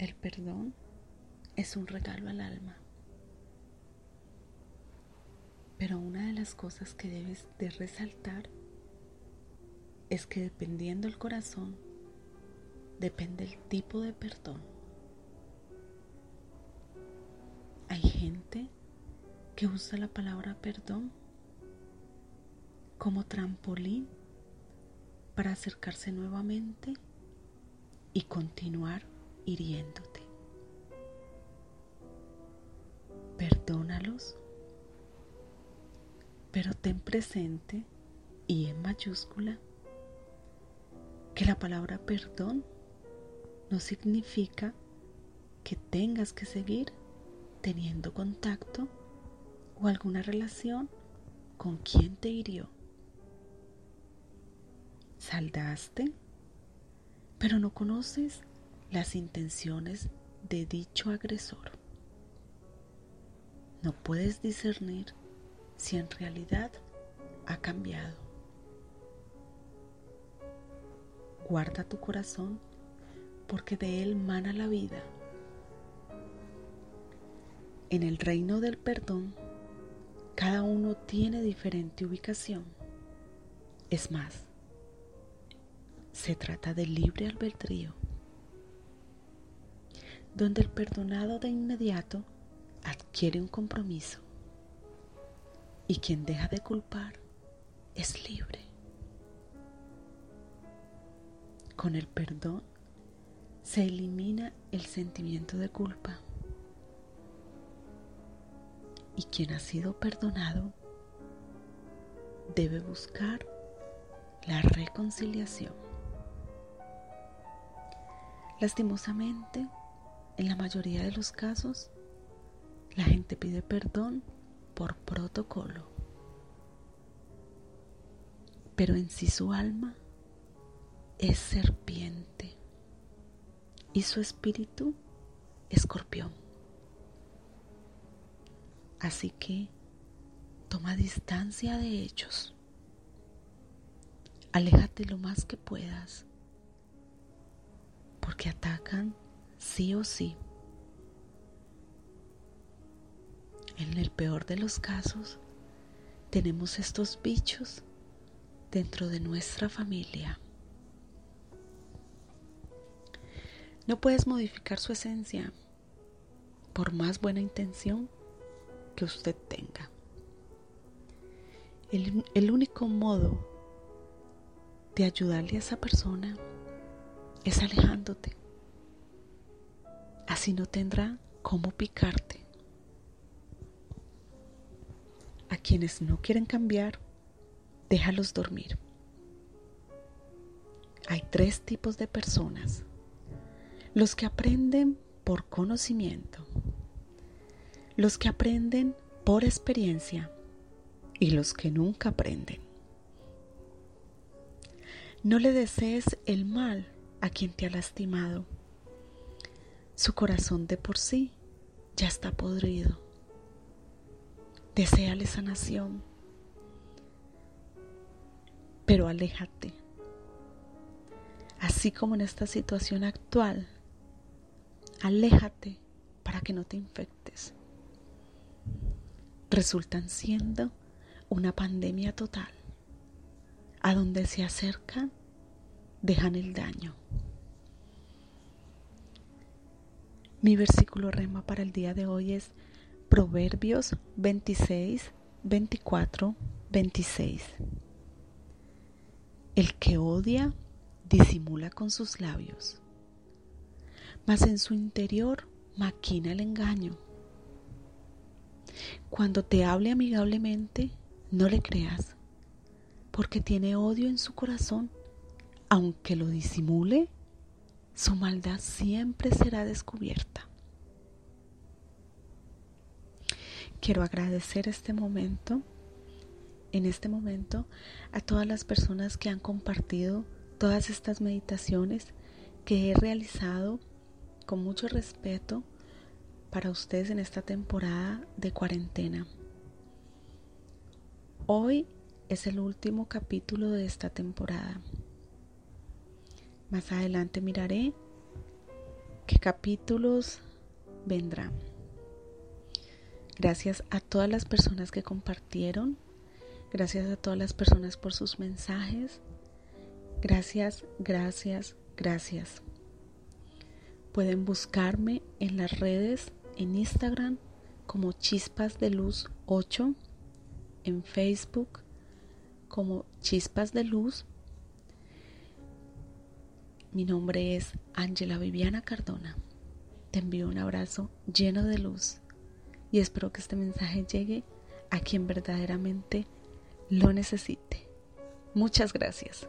El perdón es un regalo al alma. Pero una de las cosas que debes de resaltar es que dependiendo el corazón, depende el tipo de perdón. Hay gente que usa la palabra perdón como trampolín para acercarse nuevamente y continuar hiriéndote. Perdónalos, pero ten presente y en mayúscula que la palabra perdón no significa que tengas que seguir teniendo contacto o alguna relación con quien te hirió. Saldaste, pero no conoces las intenciones de dicho agresor. No puedes discernir si en realidad ha cambiado. Guarda tu corazón porque de él mana la vida. En el reino del perdón, cada uno tiene diferente ubicación. Es más, se trata de libre albedrío, donde el perdonado de inmediato adquiere un compromiso y quien deja de culpar es libre. Con el perdón se elimina el sentimiento de culpa y quien ha sido perdonado debe buscar la reconciliación. Lastimosamente, en la mayoría de los casos, la gente pide perdón por protocolo, pero en sí su alma es serpiente y su espíritu escorpión. Así que toma distancia de ellos. Aléjate lo más que puedas, porque atacan sí o sí. En el peor de los casos, tenemos estos bichos dentro de nuestra familia. No puedes modificar su esencia por más buena intención que usted tenga. El, el, único modo de ayudarle a esa persona es alejándote. Así no tendrá cómo picarte. A quienes no quieren cambiar, déjalos dormir. Hay tres tipos de personas. Los que aprenden por conocimiento los que aprenden por experiencia y los que nunca aprenden. No le desees el mal a quien te ha lastimado. Su corazón de por sí ya está podrido. Deseale sanación, pero aléjate. Así como en esta situación actual, aléjate para que no te infectes resultan siendo una pandemia total. A donde se acercan, dejan el daño. Mi versículo rema para el día de hoy es Proverbios 26, 24, 26. El que odia disimula con sus labios, mas en su interior maquina el engaño. Cuando te hable amigablemente, no le creas, porque tiene odio en su corazón. Aunque lo disimule, su maldad siempre será descubierta. Quiero agradecer este momento, en este momento, a todas las personas que han compartido todas estas meditaciones que he realizado con mucho respeto para ustedes en esta temporada de cuarentena. Hoy es el último capítulo de esta temporada. Más adelante miraré qué capítulos vendrán. Gracias a todas las personas que compartieron. Gracias a todas las personas por sus mensajes. Gracias, gracias, gracias. Pueden buscarme en las redes, en Instagram como Chispas de Luz 8, en Facebook como Chispas de Luz. Mi nombre es Ángela Viviana Cardona. Te envío un abrazo lleno de luz y espero que este mensaje llegue a quien verdaderamente lo necesite. Muchas gracias.